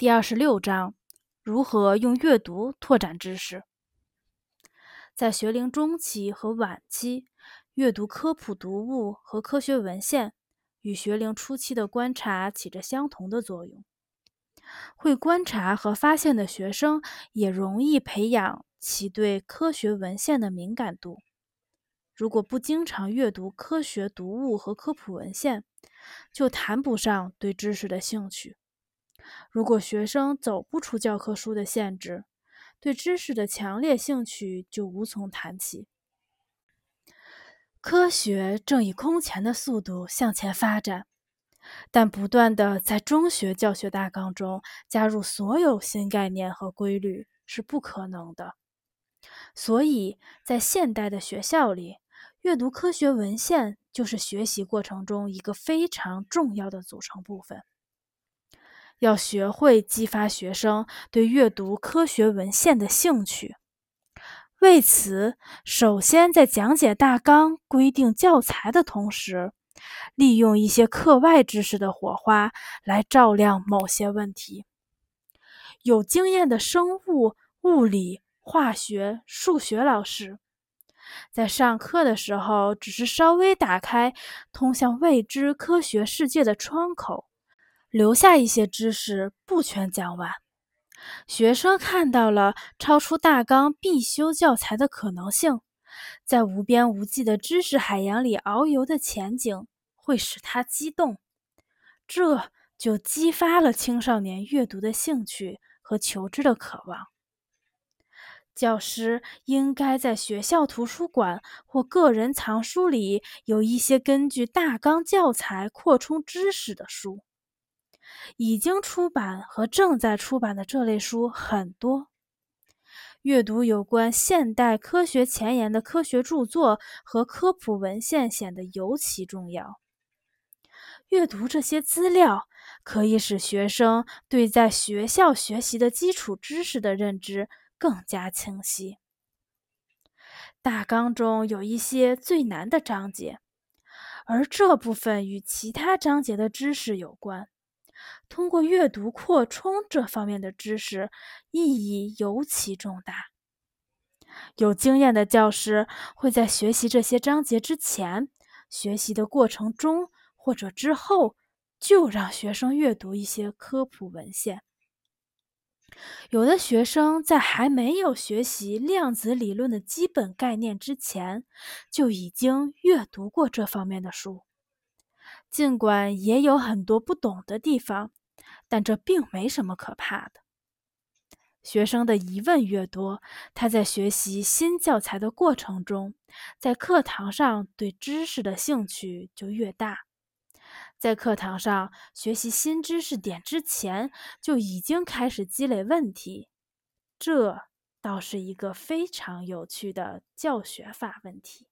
第二十六章：如何用阅读拓展知识。在学龄中期和晚期，阅读科普读物和科学文献，与学龄初期的观察起着相同的作用。会观察和发现的学生，也容易培养其对科学文献的敏感度。如果不经常阅读科学读物和科普文献，就谈不上对知识的兴趣。如果学生走不出教科书的限制，对知识的强烈兴趣就无从谈起。科学正以空前的速度向前发展，但不断的在中学教学大纲中加入所有新概念和规律是不可能的。所以在现代的学校里，阅读科学文献就是学习过程中一个非常重要的组成部分。要学会激发学生对阅读科学文献的兴趣。为此，首先在讲解大纲、规定教材的同时，利用一些课外知识的火花来照亮某些问题。有经验的生物、物理、化学、数学老师，在上课的时候只是稍微打开通向未知科学世界的窗口。留下一些知识不全讲完，学生看到了超出大纲必修教材的可能性，在无边无际的知识海洋里遨游的前景会使他激动，这就激发了青少年阅读的兴趣和求知的渴望。教师应该在学校图书馆或个人藏书里有一些根据大纲教材扩充知识的书。已经出版和正在出版的这类书很多。阅读有关现代科学前沿的科学著作和科普文献显得尤其重要。阅读这些资料可以使学生对在学校学习的基础知识的认知更加清晰。大纲中有一些最难的章节，而这部分与其他章节的知识有关。通过阅读扩充这方面的知识，意义尤其重大。有经验的教师会在学习这些章节之前、学习的过程中或者之后，就让学生阅读一些科普文献。有的学生在还没有学习量子理论的基本概念之前，就已经阅读过这方面的书。尽管也有很多不懂的地方，但这并没什么可怕的。学生的疑问越多，他在学习新教材的过程中，在课堂上对知识的兴趣就越大。在课堂上学习新知识点之前，就已经开始积累问题，这倒是一个非常有趣的教学法问题。